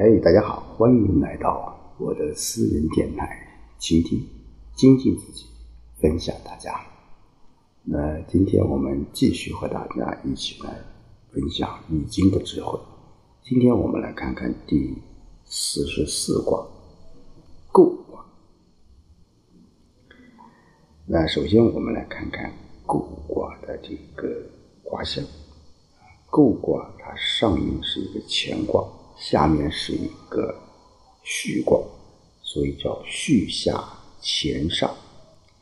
嘿，大家好，欢迎来到我的私人电台，倾听、精进自己，分享大家。那今天我们继续和大家一起来分享《易经》的智慧。今天我们来看看第四十四卦——构卦。那首先我们来看看构卦的这个卦象。构卦它上面是一个乾卦，下面是一个巽卦，所以叫巽下乾上，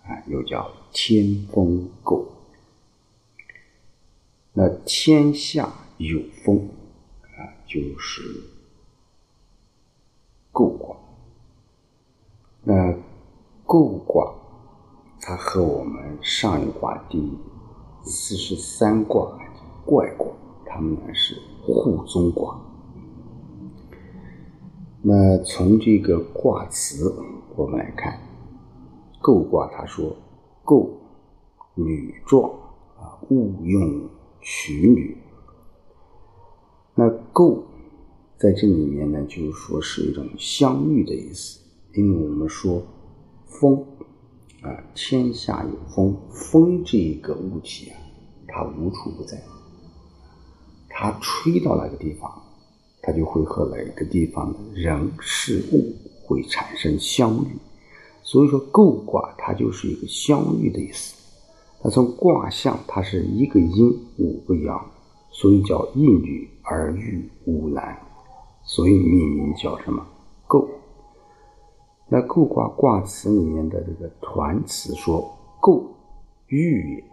啊，又叫天风构。那天下有风，啊，就是构卦。那构卦，它和我们上一卦第四十三卦怪卦。它们呢是互宗卦。那从这个卦辞我们来看，构卦他说：“构女壮啊，勿用娶女。”那构在这里面呢，就是说是一种相遇的意思，因为我们说风啊，天下有风，风这个物体啊，它无处不在。它吹到哪个地方，它就会和哪个地方的人事物会产生相遇。所以说，构卦它就是一个相遇的意思。它从卦象，它是一个阴五个阳，所以叫一女而遇五男，所以命名叫什么构。那构卦卦辞里面的这个团词说：“构，玉也，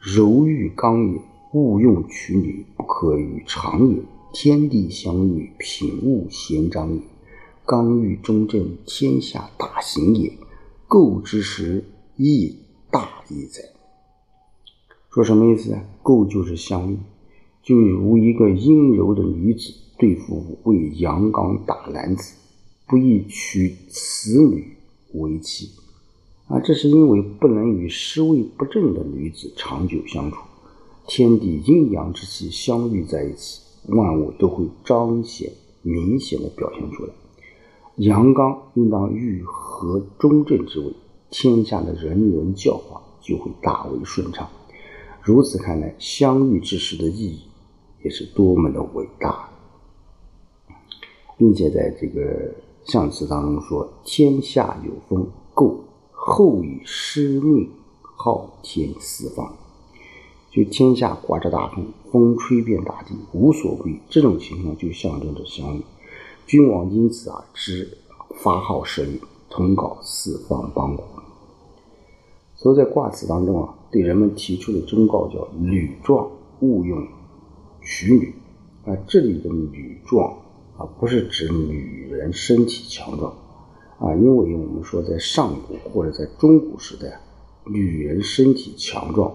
柔玉刚也。”勿用取女，不可与常也。天地相遇，品物咸长也。刚欲中正，天下大行也。构之时，亦大也哉。说什么意思啊？构就是相遇，就如一个阴柔的女子对付五位阳刚大男子，不宜娶此女为妻啊！这是因为不能与尸位不正的女子长久相处。天地阴阳之气相遇在一起，万物都会彰显、明显的表现出来。阳刚应当愈合中正之位，天下的人伦教化就会大为顺畅。如此看来，相遇之时的意义也是多么的伟大，并且在这个象辞当中说：“天下有风，故后以师命号天四方。”就天下刮着大风，风吹遍大地，无所不这种情况就象征着相遇。君王因此啊知发号施令，通告四方邦国。所以在卦辞当中啊，对人们提出的忠告叫“女壮勿用娶女”。啊，这里的“女壮”啊，不是指女人身体强壮啊，因为我们说在上古或者在中古时代，女人身体强壮。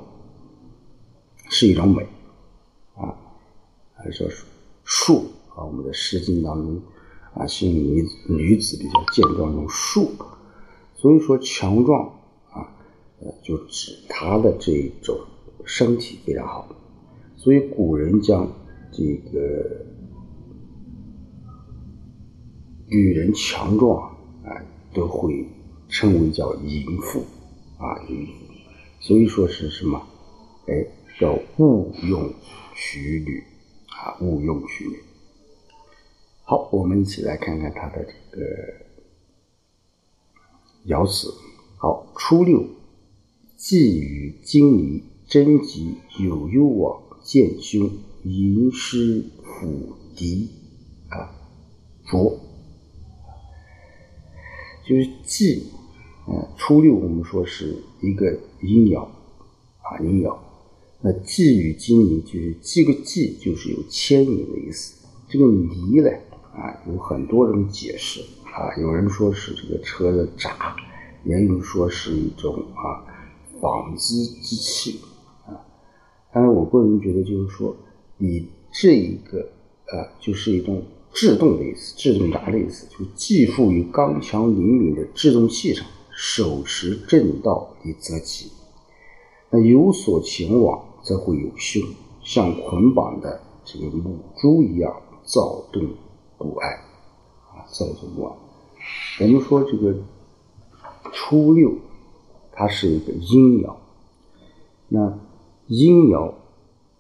是一种美，啊，还是说树啊？我们的《诗经》当中啊，形容女女子比较健壮，用树，所以说强壮啊，呃，就指她的这种身体非常好。所以古人将这个女人强壮啊，都会称为叫淫妇啊，淫妇。所以说是什么？哎。叫勿用娶女啊，勿用娶女。好，我们一起来看看它的这个爻辞。好，初六，既与金离，贞吉，有攸往，见凶，寅师辅敌啊，浊。就是既，嗯，初六我们说是一个阴爻啊，阴爻。那寄与金离就是寄个寄，就是有牵引的意思。这个离呢，啊，有很多种解释啊。有人说是这个车的闸，也有人说是一种啊纺机机器啊。但是我个人觉得，就是说以这一个呃，就是一种制动的意思，制动闸的意思，就寄附于刚强灵敏的制动器上，手持正道以择其。那有所前往。则会有凶，像捆绑的这个母猪一样躁动不安，啊，躁动不安。我们说这个初六，它是一个阴爻，那阴爻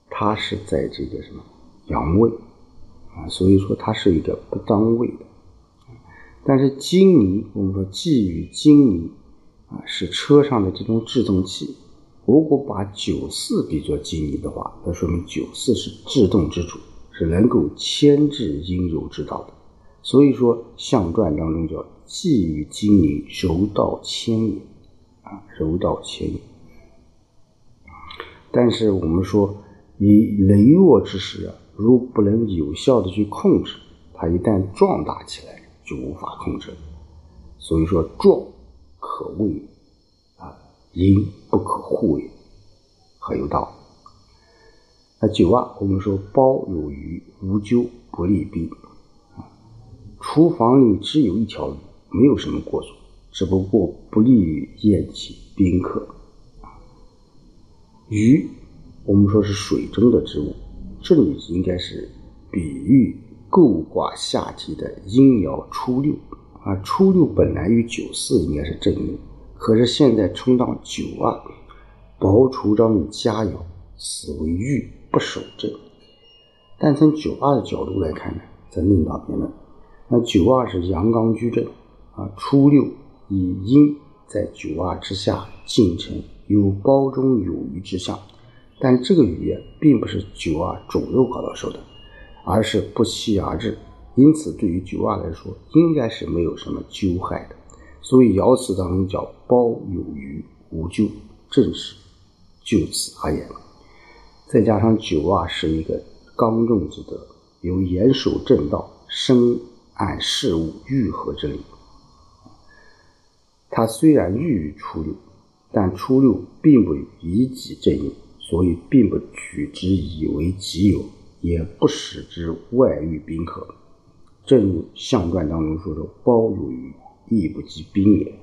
它是在这个什么阳位啊，所以说它是一个不当位的。但是金泥，我们说寄予金泥啊，是车上的这种制动器。如果把九四比作金泥的话，那说明九四是制动之主，是能够牵制阴柔之道的。所以说象传当中叫寄予金泥，柔道牵引啊，柔道牵引。但是我们说，以羸弱之时啊，如不能有效的去控制，它一旦壮大起来。就无法控制，所以说壮可畏啊，阴不可护也，很有道理。那九啊，我们说包有余，无咎不利兵。厨房里只有一条鱼，没有什么过错，只不过不利于宴请宾客。鱼，我们说是水中的植物，这里应该是比喻。构卦下级的阴爻初六啊，初六本来与九四应该是正应，可是现在冲到九二，薄除章的佳爻，此为玉不守正。但从九二的角度来看呢，则另当别论。那九二是阳刚居正啊，初六以阴在九二之下进程，有包中有余之象，但这个余并不是九二主肉搞到手的。而是不期而至，因此对于九二来说，应该是没有什么咎害的。所以爻辞当中叫“包有余，无咎”，正是就此而言。再加上九二是一个刚正之德，有严守正道、深谙事物愈合之理。他虽然欲于初六，但初六并不以己正应，所以并不取之以为己有。也不使之外遇宾客，正如象传当中说的“包有余，亦不及兵也”。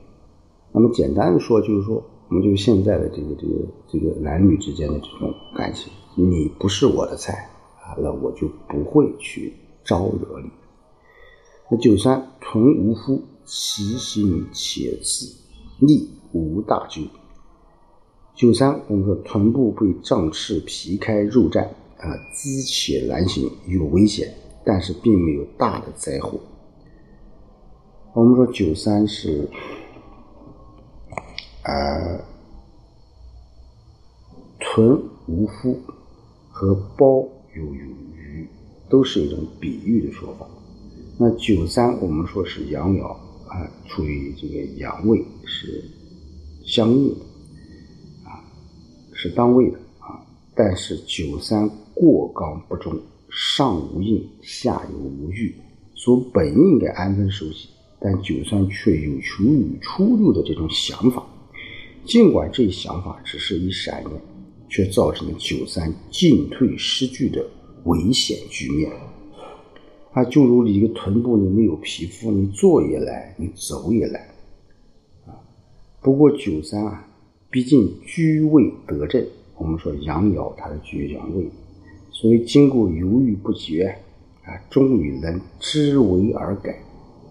那么简单的说，就是说，我们就现在的这个这个这个男女之间的这种感情，你不是我的菜啊，那我就不会去招惹你。那九三臀无夫，其行且次，逆无大咎。九三，我们说臀部被胀赤皮开肉绽。啊，姿且难行，有危险，但是并没有大的灾祸。我们说九三是，呃，存无夫和包有余，都是一种比喻的说法。那九三我们说是阳爻啊，处于这个阳位，是相应的，啊，是当位的啊。但是九三。过刚不中，上无应，下有无欲，所本应该安分守己，但九三却有求于初六的这种想法。尽管这一想法只是一闪念，却造成了九三进退失据的危险局面。啊，就如你一个臀部，你没有皮肤，你坐也难，你走也难。啊，不过九三啊，毕竟居位得正，我们说阳爻它是居阳位。所以经过犹豫不决，啊，终于能知为而改，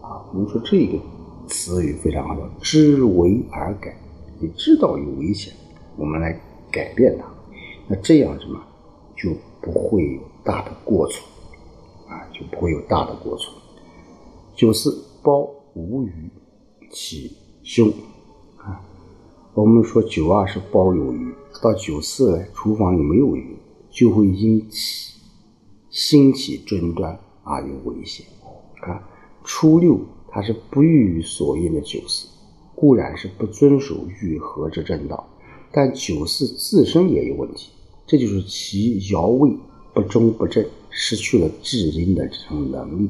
啊，我们说这个词语非常好，叫知为而改。你知道有危险，我们来改变它，那这样什么就不会有大的过错，啊，就不会有大的过错。九四包无余起凶，啊，我们说九二是包有余，到九四，厨房里没有余。就会因起兴起争端而有危险。看初六，它是不欲于所应的九四，固然是不遵守愈合之正道，但九四自身也有问题，这就是其爻位不中不正，失去了治阴的这种能力。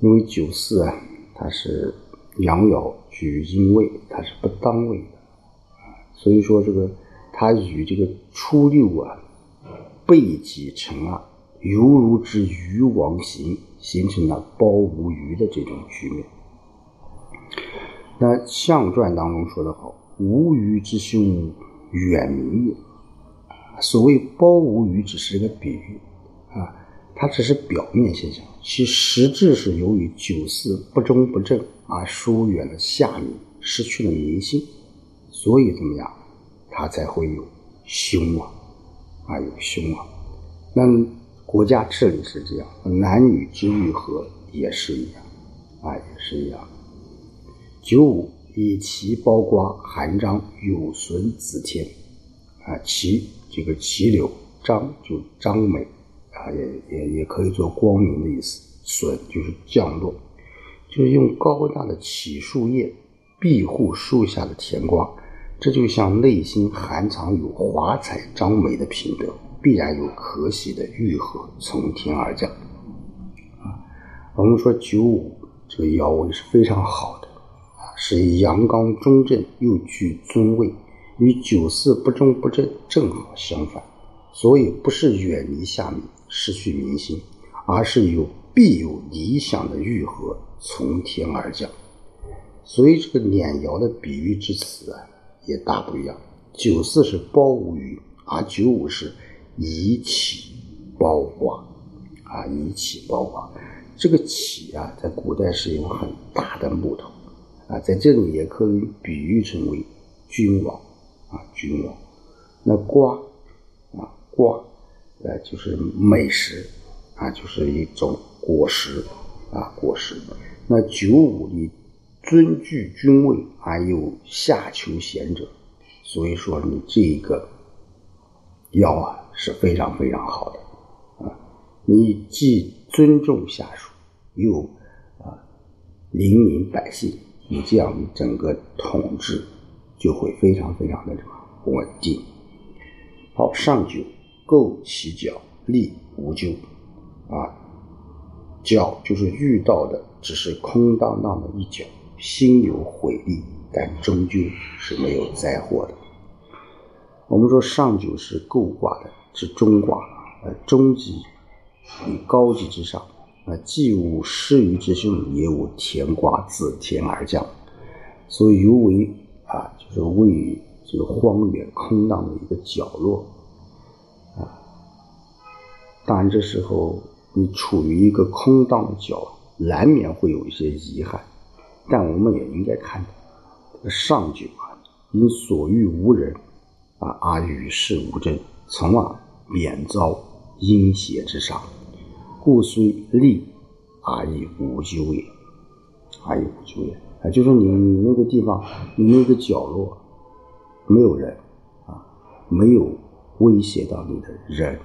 因为九四啊，它是阳爻居阴位，它是不当位的，所以说这个。它与这个初六啊背己成二，犹如之鱼王形，形成了包无余的这种局面。那象传当中说得好：“无余之凶，远民也。”所谓包无余只是一个比喻啊，它只是表面现象，其实质是由于九四不忠不正而疏远了下民，失去了民心，所以怎么样，它才会有凶啊，啊有凶啊。那国家治理是这样，男女之愈合也是一样，啊也是一样。九五以其包瓜，含章有损子天，啊其这个其柳章就章美。啊，也也也可以做光明的意思。损就是降落，就是用高大的起树叶庇护树下的甜瓜，这就像内心含藏有华彩张美的品德，必然有可喜的愈合从天而降。啊，我们说九五这个爻位是非常好的，啊，是阳刚中正又具尊位，与九四不中不正正好相反，所以不是远离下面。失去民心，而是有必有理想的愈合从天而降。所以这个碾窑的比喻之词啊，也大不一样。九四是包无余，而九五是以启包挂啊，以启包挂。这个启啊，在古代是用很大的木头啊，在这里也可以比喻成为君王啊，君王。那瓜啊，瓜。呃，就是美食，啊，就是一种果实，啊，果实。那九五里尊具君位，而又下求贤者，所以说你这个要啊是非常非常好的，啊，你既尊重下属，又啊领民百姓，你这样你整个统治就会非常非常的什么稳定。好，上九。构其角，立无咎。啊，角就是遇到的只是空荡荡的一角，心有悔意，但终究是没有灾祸的。我们说上九是构卦的，是中卦，呃，中极与高级之上，啊，既无失于之凶，也无天卦自天而降，所以尤为啊，就是位于这个荒远空荡的一个角落。啊当然，这时候你处于一个空荡的角，难免会有一些遗憾。但我们也应该看到，上九啊，因所遇无人啊，而与世无争，从而免遭阴邪之伤，故虽利而亦无咎也，而亦无咎也。啊，就是你你那个地方，你那个角落没有人啊，没有威胁到你的人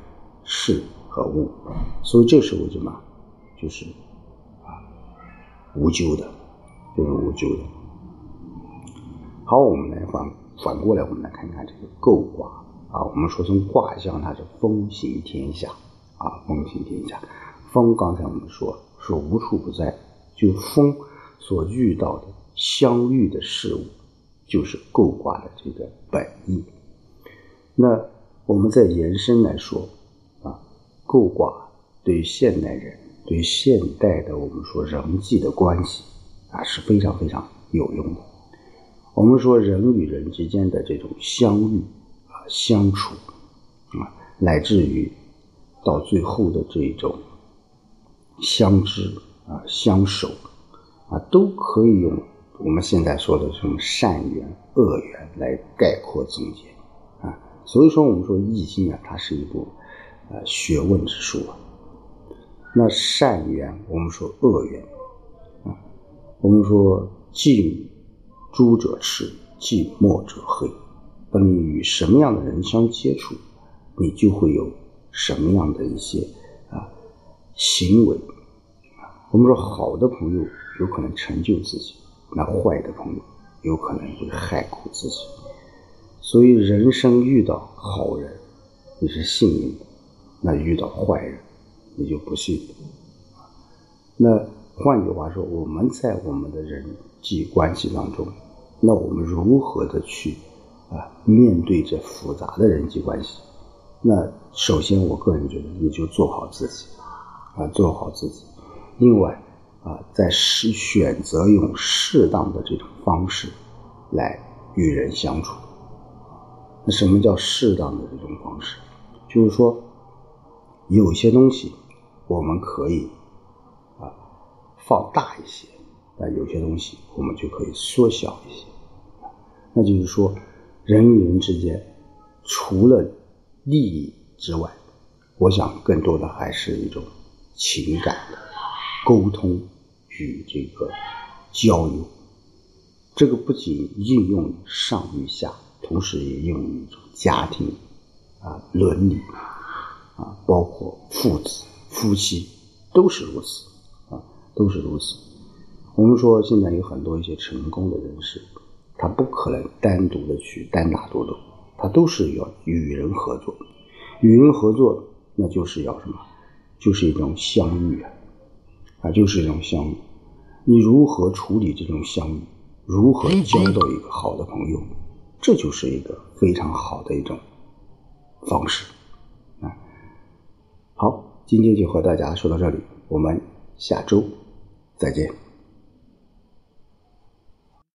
事。和物，所以这时候什么，就是啊无咎的，就是无咎的。好，我们来反反过来，我们来看看这个构卦啊。我们说从卦象，它是风行天下啊，风行天下。风刚才我们说说无处不在，就风所遇到的相遇的事物，就是构卦的这个本意。那我们再延伸来说啊。构卦对于现代人、对现代的我们说人际的关系啊是非常非常有用的。我们说人与人之间的这种相遇、相处啊，乃至于到最后的这种相知啊、相守啊，都可以用我们现在说的什么善缘、恶缘来概括总结啊。所以说，我们说《易经》啊，它是一部。呃，学问之书啊，那善缘，我们说恶缘啊，我们说近朱者赤，近墨者黑。你与什么样的人相接触，你就会有什么样的一些啊行为。我们说好的朋友有可能成就自己，那坏的朋友有可能会害苦自己。所以人生遇到好人，你是幸运的。那遇到坏人，你就不信。那换句话说，我们在我们的人际关系当中，那我们如何的去啊面对这复杂的人际关系？那首先，我个人觉得，你就做好自己啊，做好自己。另外啊，在适选择用适当的这种方式来与人相处。那什么叫适当的这种方式？就是说。有些东西我们可以啊放大一些，但有些东西我们就可以缩小一些。那就是说，人与人之间除了利益之外，我想更多的还是一种情感的沟通与这个交流。这个不仅应用于上与下，同时也应用于家庭啊伦理啊，包括父子、夫妻都是如此啊，都是如此。我们说现在有很多一些成功的人士。他不可能单独的去单打独斗，他都是要与人合作。与人合作，那就是要什么？就是一种相遇啊，啊，就是一种相遇。你如何处理这种相遇？如何交到一个好的朋友？这就是一个非常好的一种方式啊。好，今天就和大家说到这里，我们下周再见。